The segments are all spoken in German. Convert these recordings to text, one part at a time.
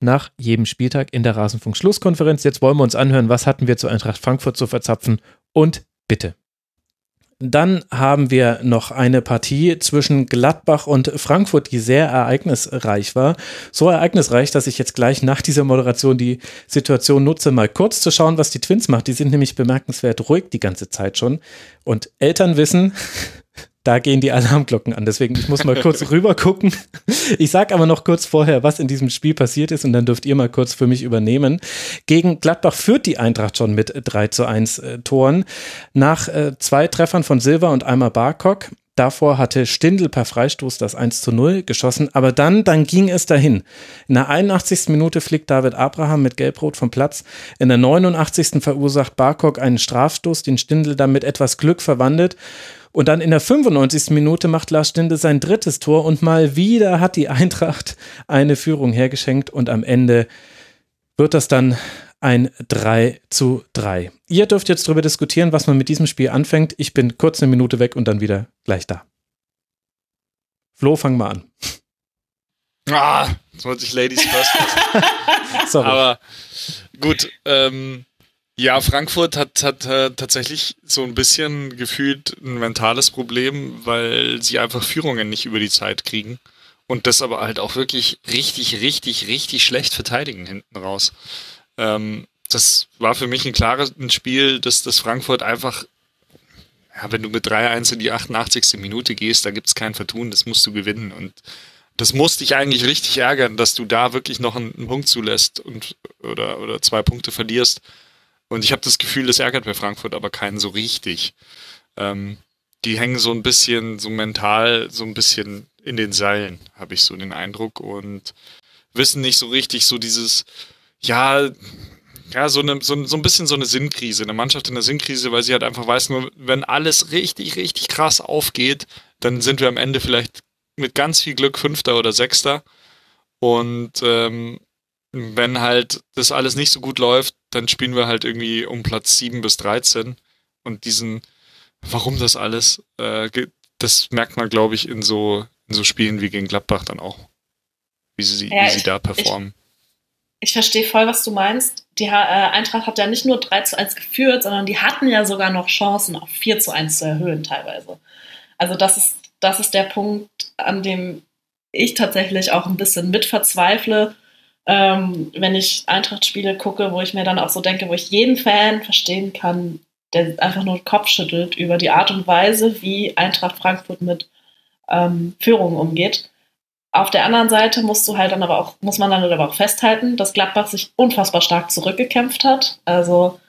nach jedem Spieltag in der Rasenfunk-Schlusskonferenz. Jetzt wollen wir uns anhören, was hatten wir zu Eintracht Frankfurt zu verzapfen und bitte. Dann haben wir noch eine Partie zwischen Gladbach und Frankfurt, die sehr ereignisreich war. So ereignisreich, dass ich jetzt gleich nach dieser Moderation die Situation nutze, mal kurz zu schauen, was die Twins macht. Die sind nämlich bemerkenswert ruhig die ganze Zeit schon. Und Eltern wissen, da gehen die Alarmglocken an. Deswegen, ich muss mal kurz rüber gucken. Ich sage aber noch kurz vorher, was in diesem Spiel passiert ist und dann dürft ihr mal kurz für mich übernehmen. Gegen Gladbach führt die Eintracht schon mit 3 zu 1 äh, Toren. Nach äh, zwei Treffern von Silva und einmal Barkok. Davor hatte Stindl per Freistoß das 1 zu 0 geschossen, aber dann, dann ging es dahin. In der 81. Minute fliegt David Abraham mit Gelbrot vom Platz. In der 89. verursacht Barkok einen Strafstoß, den Stindl dann mit etwas Glück verwandelt. Und dann in der 95. Minute macht Lars Stinde sein drittes Tor und mal wieder hat die Eintracht eine Führung hergeschenkt und am Ende wird das dann ein 3 zu 3. Ihr dürft jetzt darüber diskutieren, was man mit diesem Spiel anfängt. Ich bin kurz eine Minute weg und dann wieder gleich da. Flo, fang mal an. Ah, wollte ich Ladies first. Sorry. Aber gut, ähm, ja, Frankfurt hat, hat äh, tatsächlich so ein bisschen gefühlt ein mentales Problem, weil sie einfach Führungen nicht über die Zeit kriegen und das aber halt auch wirklich richtig, richtig, richtig schlecht verteidigen hinten raus. Ähm, das war für mich ein klares Spiel, dass das Frankfurt einfach, ja, wenn du mit 3-1 in die 88. Minute gehst, da gibt's kein Vertun, das musst du gewinnen und das musste dich eigentlich richtig ärgern, dass du da wirklich noch einen, einen Punkt zulässt und oder, oder zwei Punkte verlierst und ich habe das Gefühl, das ärgert bei Frankfurt aber keinen so richtig. Ähm, die hängen so ein bisschen, so mental, so ein bisschen in den Seilen, habe ich so den Eindruck. Und wissen nicht so richtig, so dieses, ja, ja, so, eine, so, so ein bisschen so eine Sinnkrise, eine Mannschaft in der Sinnkrise, weil sie halt einfach weiß, nur wenn alles richtig, richtig krass aufgeht, dann sind wir am Ende vielleicht mit ganz viel Glück Fünfter oder Sechster. Und ähm, wenn halt das alles nicht so gut läuft, dann spielen wir halt irgendwie um Platz 7 bis 13. Und diesen, warum das alles, äh, das merkt man, glaube ich, in so, in so Spielen wie gegen Gladbach dann auch. Wie sie, ja, wie sie ich, da performen. Ich, ich verstehe voll, was du meinst. Die äh, Eintracht hat ja nicht nur 3 zu 1 geführt, sondern die hatten ja sogar noch Chancen, auf 4 zu 1 zu erhöhen teilweise. Also das ist, das ist der Punkt, an dem ich tatsächlich auch ein bisschen mit verzweifle ähm, wenn ich Eintracht-Spiele gucke, wo ich mir dann auch so denke, wo ich jeden Fan verstehen kann, der einfach nur den Kopf schüttelt über die Art und Weise, wie Eintracht Frankfurt mit ähm, Führung umgeht. Auf der anderen Seite musst du halt dann aber auch, muss man dann aber auch festhalten, dass Gladbach sich unfassbar stark zurückgekämpft hat. Also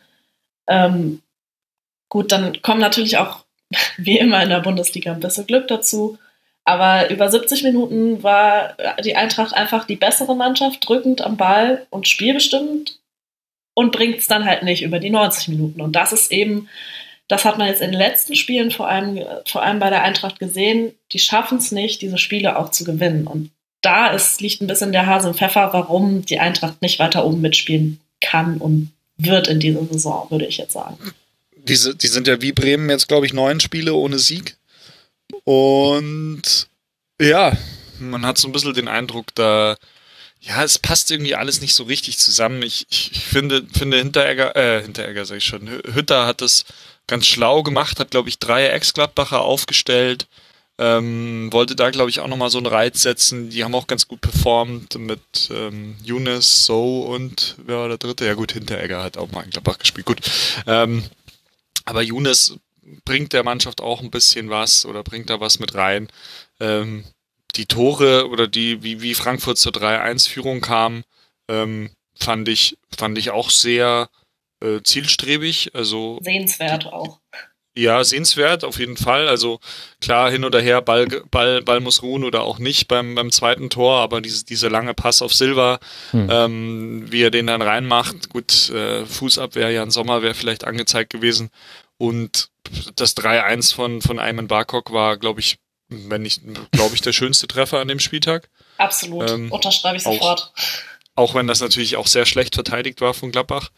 ähm, gut, dann kommen natürlich auch wie immer in der Bundesliga ein bisschen Glück dazu. Aber über 70 Minuten war die Eintracht einfach die bessere Mannschaft, drückend am Ball und spielbestimmt und bringt es dann halt nicht über die 90 Minuten. Und das ist eben, das hat man jetzt in den letzten Spielen vor allem, vor allem bei der Eintracht gesehen, die schaffen es nicht, diese Spiele auch zu gewinnen. Und da ist, liegt ein bisschen der Hase im Pfeffer, warum die Eintracht nicht weiter oben mitspielen kann und wird in dieser Saison, würde ich jetzt sagen. Diese, die sind ja wie Bremen jetzt, glaube ich, neun Spiele ohne Sieg. Und ja, man hat so ein bisschen den Eindruck, da, ja, es passt irgendwie alles nicht so richtig zusammen. Ich, ich, ich finde, finde Hinteregger, äh, Hinteregger sag ich schon, Hütter hat das ganz schlau gemacht, hat, glaube ich, drei Ex-Gladbacher aufgestellt, ähm, wollte da, glaube ich, auch nochmal so einen Reiz setzen. Die haben auch ganz gut performt mit ähm, Younes, So und wer war der dritte? Ja gut, Hinteregger hat auch mal in Gladbach gespielt. Gut. Ähm, aber Younes bringt der Mannschaft auch ein bisschen was oder bringt da was mit rein. Ähm, die Tore oder die, wie, wie Frankfurt zur 3-1-Führung kam, ähm, fand ich, fand ich auch sehr äh, zielstrebig. Also sehenswert auch. Ja, sehenswert auf jeden Fall. Also klar, hin oder her, Ball, Ball, Ball muss ruhen oder auch nicht beim, beim zweiten Tor, aber diese, diese lange Pass auf Silva, hm. ähm, wie er den dann reinmacht, gut, äh, Fußabwehr, Jan Sommer wäre vielleicht angezeigt gewesen. Und das 3-1 von, von Ayman Barkok war, glaube ich, wenn nicht, glaube ich, der schönste Treffer an dem Spieltag. Absolut, ähm, unterschreibe ich sofort. Auch, auch wenn das natürlich auch sehr schlecht verteidigt war von Gladbach.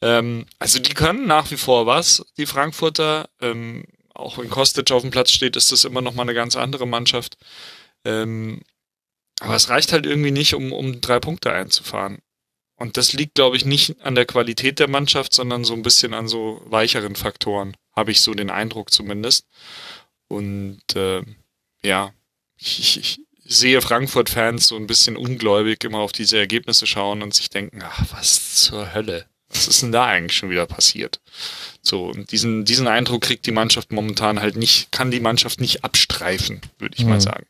Ähm, also die können nach wie vor was, die Frankfurter. Ähm, auch wenn Kostic auf dem Platz steht, ist das immer noch mal eine ganz andere Mannschaft. Ähm, aber es reicht halt irgendwie nicht, um, um drei Punkte einzufahren. Und das liegt, glaube ich, nicht an der Qualität der Mannschaft, sondern so ein bisschen an so weicheren Faktoren, habe ich so den Eindruck zumindest. Und äh, ja, ich, ich sehe Frankfurt-Fans so ein bisschen ungläubig immer auf diese Ergebnisse schauen und sich denken, ach, was zur Hölle. Was ist denn da eigentlich schon wieder passiert? So, und diesen, diesen Eindruck kriegt die Mannschaft momentan halt nicht, kann die Mannschaft nicht abstreifen, würde ich mhm. mal sagen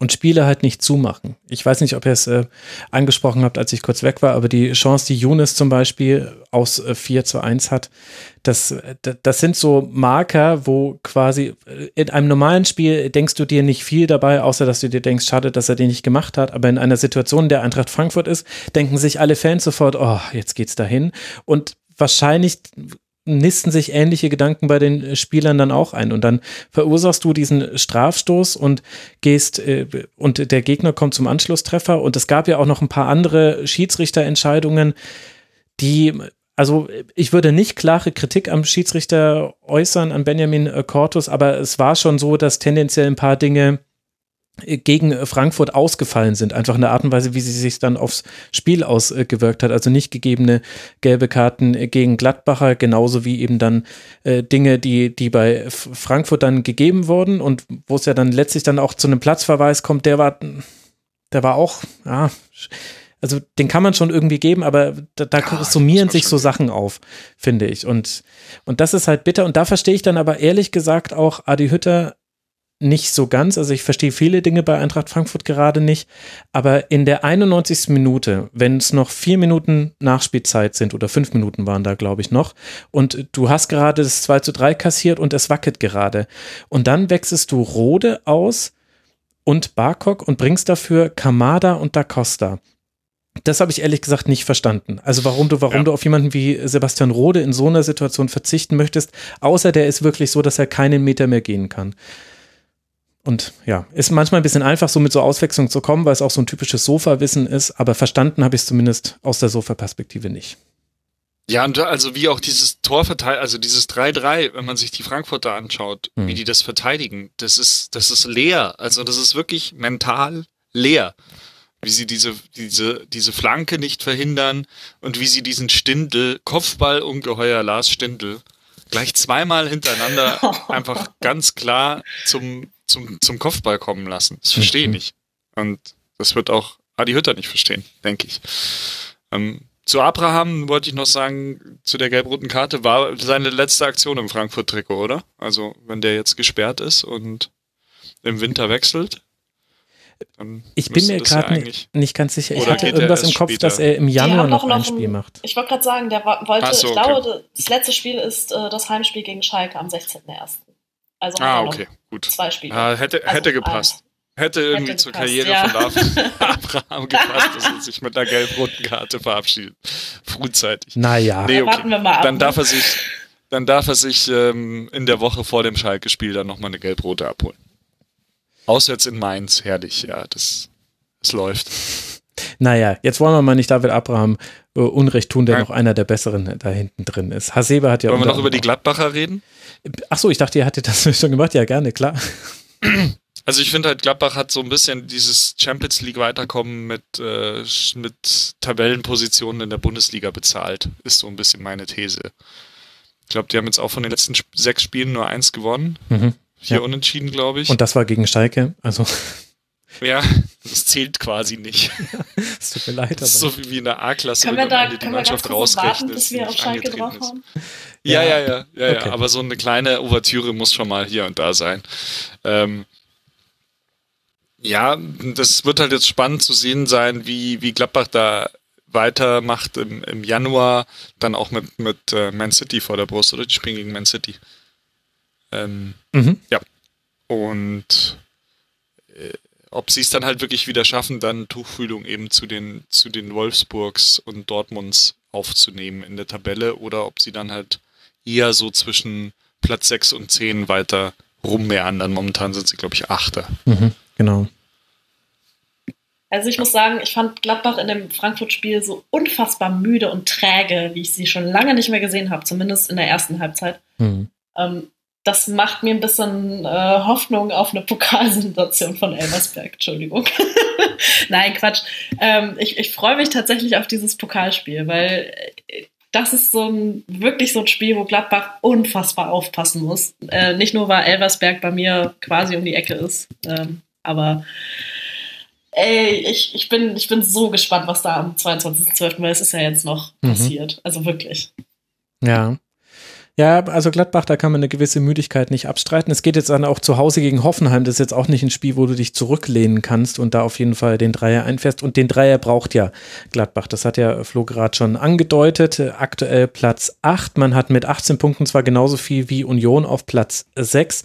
und Spiele halt nicht zumachen. Ich weiß nicht, ob ihr es äh, angesprochen habt, als ich kurz weg war, aber die Chance, die Younes zum Beispiel aus äh, 4 zu 1 hat, das, äh, das sind so Marker, wo quasi äh, in einem normalen Spiel denkst du dir nicht viel dabei, außer dass du dir denkst, schade, dass er den nicht gemacht hat. Aber in einer Situation, der Eintracht Frankfurt ist, denken sich alle Fans sofort, oh, jetzt geht's dahin. Und wahrscheinlich nisten sich ähnliche Gedanken bei den äh, Spielern dann auch ein. Und dann verursachst du diesen Strafstoß und gehst, äh, und der Gegner kommt zum Anschlusstreffer. Und es gab ja auch noch ein paar andere Schiedsrichterentscheidungen, die also ich würde nicht klare Kritik am Schiedsrichter äußern, an Benjamin Cortus, aber es war schon so, dass tendenziell ein paar Dinge gegen Frankfurt ausgefallen sind, einfach in der Art und Weise, wie sie sich dann aufs Spiel ausgewirkt hat. Also nicht gegebene gelbe Karten gegen Gladbacher, genauso wie eben dann äh, Dinge, die, die bei Frankfurt dann gegeben wurden und wo es ja dann letztlich dann auch zu einem Platzverweis kommt, der war, der war auch, ja, also den kann man schon irgendwie geben, aber da, da ja, summieren sich so Sachen auf, finde ich. Und, und das ist halt bitter. Und da verstehe ich dann aber ehrlich gesagt auch Adi Hütter nicht so ganz. Also ich verstehe viele Dinge bei Eintracht Frankfurt gerade nicht. Aber in der 91. Minute, wenn es noch vier Minuten Nachspielzeit sind oder fünf Minuten waren da, glaube ich, noch, und du hast gerade das 2 zu 3 kassiert und es wackelt gerade. Und dann wechselst du Rode aus und Barkok und bringst dafür Kamada und Da Costa. Das habe ich ehrlich gesagt nicht verstanden. Also warum du, warum ja. du auf jemanden wie Sebastian Rode in so einer Situation verzichten möchtest, außer der ist wirklich so, dass er keinen Meter mehr gehen kann. Und ja, ist manchmal ein bisschen einfach, so mit so Auswechslung zu kommen, weil es auch so ein typisches Sofa-Wissen ist, aber verstanden habe ich es zumindest aus der Sofa-Perspektive nicht. Ja, und also wie auch dieses Tor verteilt, also dieses 3-3, wenn man sich die Frankfurter anschaut, mhm. wie die das verteidigen, das ist, das ist leer. Also das ist wirklich mental leer. Wie sie diese, diese, diese Flanke nicht verhindern und wie sie diesen Stindel, Kopfball-Ungeheuer Lars Stindel, gleich zweimal hintereinander einfach ganz klar zum zum, zum Kopfball kommen lassen. Das verstehe ich mhm. nicht. Und das wird auch Adi Hütter nicht verstehen, denke ich. Ähm, zu Abraham wollte ich noch sagen, zu der gelb-roten Karte war seine letzte Aktion im Frankfurt-Trikot, oder? Also, wenn der jetzt gesperrt ist und im Winter wechselt. ich bin mir gerade ja nicht, nicht, ganz sicher. Ich hatte irgendwas im Kopf, später. dass er im Januar noch, noch, ein Spiel ein, macht. Ich wollte gerade sagen, der wollte, so, ich okay. glaube, das letzte Spiel ist äh, das Heimspiel gegen Schalke am 16.01. Also ah, okay, gut. Zwei Spiele. Ah, hätte, also, hätte gepasst. Äh, hätte irgendwie hätte zur gepasst, Karriere ja. von Abraham gepasst, dass er sich mit einer gelb-roten Karte verabschiedet. Frühzeitig. Naja. Nee, okay. Warten wir mal ab. Dann darf er sich, dann darf er sich ähm, in der Woche vor dem Schalke-Spiel dann nochmal eine gelb-rote abholen. Auswärts in Mainz, herrlich, ja, das, das läuft. Naja, jetzt wollen wir mal nicht David Abraham äh, Unrecht tun, der Nein. noch einer der besseren da hinten drin ist. Hasebe hat ja. Wollen wir noch über die Gladbacher reden? Ach so, ich dachte, ihr hattet das schon gemacht. Ja, gerne, klar. Also ich finde halt, Gladbach hat so ein bisschen dieses Champions League Weiterkommen mit, äh, mit Tabellenpositionen in der Bundesliga bezahlt. Ist so ein bisschen meine These. Ich glaube, die haben jetzt auch von den letzten sechs Spielen nur eins gewonnen. Mhm. Vier ja. Unentschieden, glaube ich. Und das war gegen Schalke. Also ja, das zählt quasi nicht. Es tut mir leid, aber. Das ist so wie in der A-Klasse, wenn du am Ende die Mannschaft rausrechnet. bis wir auf Schalke drauf haben? Ja, ja, ja, ja, okay. ja, aber so eine kleine Ouvertüre muss schon mal hier und da sein. Ähm, Ja, das wird halt jetzt spannend zu sehen sein, wie, wie Gladbach da weitermacht im, im Januar, dann auch mit, mit äh, Man City vor der Brust, oder? Die spielen gegen Man City. Ähm, mhm. Ja. Und äh, ob sie es dann halt wirklich wieder schaffen, dann Tuchfühlung eben zu den, zu den Wolfsburgs und Dortmunds aufzunehmen in der Tabelle oder ob sie dann halt eher so zwischen Platz 6 und 10 weiter rummeandern. Momentan sind sie, glaube ich, Achter. Mhm, genau. Also ich muss sagen, ich fand Gladbach in dem Frankfurt-Spiel so unfassbar müde und träge, wie ich sie schon lange nicht mehr gesehen habe, zumindest in der ersten Halbzeit. Mhm. Ähm, das macht mir ein bisschen äh, Hoffnung auf eine Pokalsituation von Elversberg. Entschuldigung. Nein, Quatsch. Ähm, ich ich freue mich tatsächlich auf dieses Pokalspiel, weil äh, das ist so ein wirklich so ein Spiel, wo Gladbach unfassbar aufpassen muss. Äh, nicht nur, weil Elversberg bei mir quasi um die Ecke ist, ähm, aber ey, ich, ich, bin, ich bin so gespannt, was da am 22.12., weil es ist ja jetzt noch mhm. passiert. Also wirklich. Ja. Ja, also Gladbach, da kann man eine gewisse Müdigkeit nicht abstreiten. Es geht jetzt dann auch zu Hause gegen Hoffenheim. Das ist jetzt auch nicht ein Spiel, wo du dich zurücklehnen kannst und da auf jeden Fall den Dreier einfährst. Und den Dreier braucht ja Gladbach. Das hat ja Flo gerade schon angedeutet. Aktuell Platz 8. Man hat mit 18 Punkten zwar genauso viel wie Union auf Platz 6,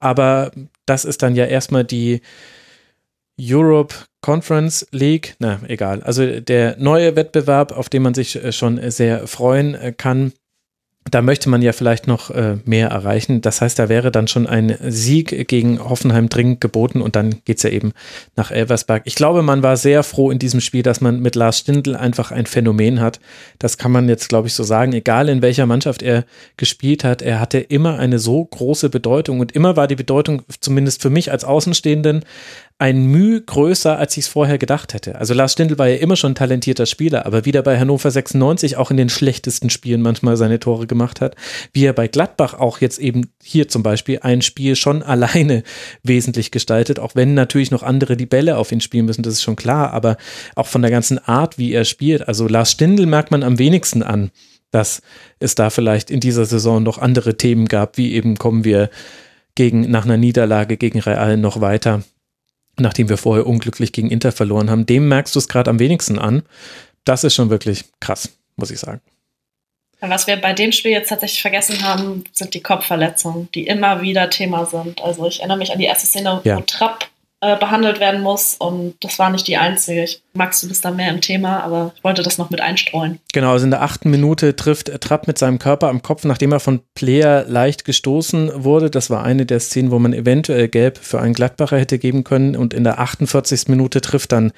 aber das ist dann ja erstmal die Europe Conference League, na egal, also der neue Wettbewerb, auf den man sich äh, schon sehr freuen äh, kann da möchte man ja vielleicht noch äh, mehr erreichen. Das heißt, da wäre dann schon ein Sieg gegen Hoffenheim dringend geboten und dann geht es ja eben nach Elversberg. Ich glaube, man war sehr froh in diesem Spiel, dass man mit Lars Stindl einfach ein Phänomen hat. Das kann man jetzt, glaube ich, so sagen. Egal in welcher Mannschaft er gespielt hat, er hatte immer eine so große Bedeutung und immer war die Bedeutung, zumindest für mich als Außenstehenden, ein Mühe größer, als ich es vorher gedacht hätte. Also Lars Stindl war ja immer schon ein talentierter Spieler, aber wieder bei Hannover 96 auch in den schlechtesten Spielen manchmal seine Tore gemacht hat, wie er bei Gladbach auch jetzt eben hier zum Beispiel ein Spiel schon alleine wesentlich gestaltet, auch wenn natürlich noch andere die Bälle auf ihn spielen müssen, das ist schon klar, aber auch von der ganzen Art, wie er spielt. Also Lars Stindl merkt man am wenigsten an, dass es da vielleicht in dieser Saison noch andere Themen gab, wie eben kommen wir gegen, nach einer Niederlage gegen Real noch weiter nachdem wir vorher unglücklich gegen Inter verloren haben, dem merkst du es gerade am wenigsten an. Das ist schon wirklich krass, muss ich sagen. Was wir bei dem Spiel jetzt tatsächlich vergessen haben, sind die Kopfverletzungen, die immer wieder Thema sind. Also ich erinnere mich an die erste Szene, ja. wo Trapp äh, behandelt werden muss. Und das war nicht die einzige. Ich, Max, du bist da mehr im Thema, aber ich wollte das noch mit einstreuen. Genau, also in der achten Minute trifft Trapp mit seinem Körper am Kopf, nachdem er von Player leicht gestoßen wurde. Das war eine der Szenen, wo man eventuell gelb für einen Gladbacher hätte geben können. Und in der 48. Minute trifft dann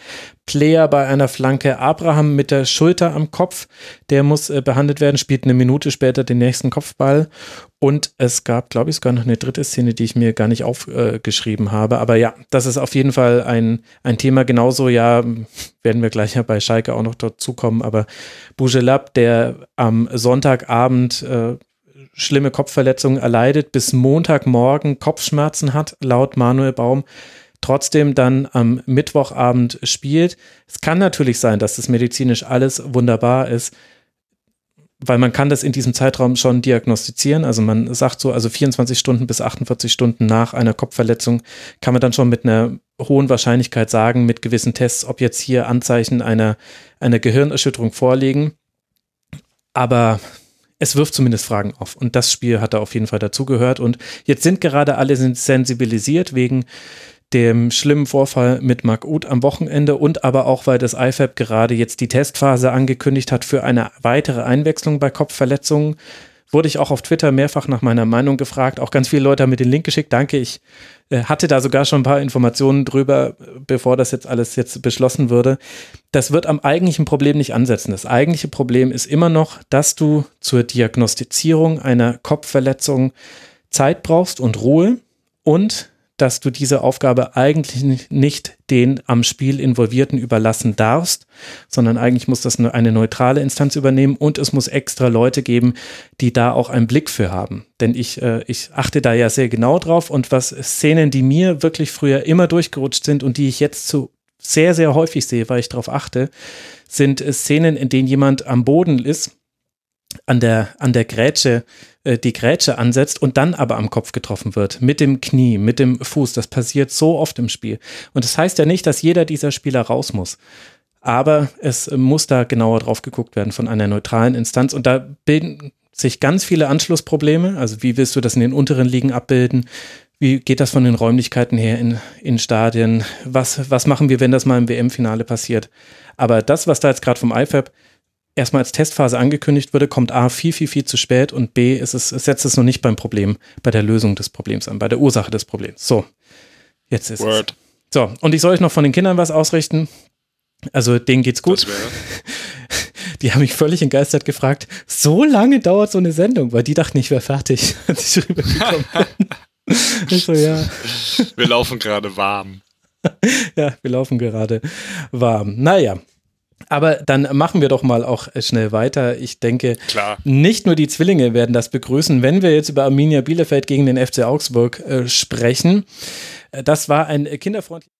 Player bei einer Flanke Abraham mit der Schulter am Kopf. Der muss äh, behandelt werden, spielt eine Minute später den nächsten Kopfball. Und es gab, glaube ich, sogar noch eine dritte Szene, die ich mir gar nicht aufgeschrieben äh, habe. Aber ja, das ist auf jeden Fall ein, ein Thema. Genauso, ja, werden wir gleich ja bei Schalke auch noch dazu kommen. Aber Bougelab, der am Sonntagabend äh, schlimme Kopfverletzungen erleidet, bis Montagmorgen Kopfschmerzen hat, laut Manuel Baum, trotzdem dann am Mittwochabend spielt. Es kann natürlich sein, dass das medizinisch alles wunderbar ist, weil man kann das in diesem Zeitraum schon diagnostizieren. Also man sagt so, also 24 Stunden bis 48 Stunden nach einer Kopfverletzung kann man dann schon mit einer hohen Wahrscheinlichkeit sagen, mit gewissen Tests, ob jetzt hier Anzeichen einer, einer Gehirnerschütterung vorliegen. Aber es wirft zumindest Fragen auf. Und das Spiel hat da auf jeden Fall dazugehört. Und jetzt sind gerade alle sensibilisiert wegen dem schlimmen Vorfall mit Mark Uth am Wochenende und aber auch, weil das IFAB gerade jetzt die Testphase angekündigt hat für eine weitere Einwechslung bei Kopfverletzungen, wurde ich auch auf Twitter mehrfach nach meiner Meinung gefragt. Auch ganz viele Leute haben mir den Link geschickt. Danke. Ich äh, hatte da sogar schon ein paar Informationen drüber, bevor das jetzt alles jetzt beschlossen würde. Das wird am eigentlichen Problem nicht ansetzen. Das eigentliche Problem ist immer noch, dass du zur Diagnostizierung einer Kopfverletzung Zeit brauchst und Ruhe und dass du diese Aufgabe eigentlich nicht den am Spiel Involvierten überlassen darfst, sondern eigentlich muss das eine neutrale Instanz übernehmen und es muss extra Leute geben, die da auch einen Blick für haben. Denn ich, äh, ich achte da ja sehr genau drauf und was Szenen, die mir wirklich früher immer durchgerutscht sind und die ich jetzt zu sehr, sehr häufig sehe, weil ich darauf achte, sind Szenen, in denen jemand am Boden ist an der, an der Grätsche, äh, die Grätsche ansetzt und dann aber am Kopf getroffen wird. Mit dem Knie, mit dem Fuß. Das passiert so oft im Spiel. Und das heißt ja nicht, dass jeder dieser Spieler raus muss. Aber es muss da genauer drauf geguckt werden von einer neutralen Instanz. Und da bilden sich ganz viele Anschlussprobleme. Also wie willst du das in den unteren Ligen abbilden? Wie geht das von den Räumlichkeiten her in, in Stadien? Was, was machen wir, wenn das mal im WM-Finale passiert? Aber das, was da jetzt gerade vom IFAB erstmal als Testphase angekündigt wurde, kommt A viel, viel, viel zu spät und B ist es, es setzt es noch nicht beim Problem, bei der Lösung des Problems an, bei der Ursache des Problems. So, jetzt ist Word. es. So, und ich soll euch noch von den Kindern was ausrichten. Also denen geht's gut. Die haben mich völlig entgeistert gefragt, so lange dauert so eine Sendung, weil die dachten, ich wäre fertig, als ich rübergekommen bin. ich so, ja. Wir laufen gerade warm. ja, wir laufen gerade warm. Naja, aber dann machen wir doch mal auch schnell weiter. Ich denke, Klar. nicht nur die Zwillinge werden das begrüßen, wenn wir jetzt über Arminia Bielefeld gegen den FC Augsburg äh, sprechen. Äh, das war ein kinderfreundlicher.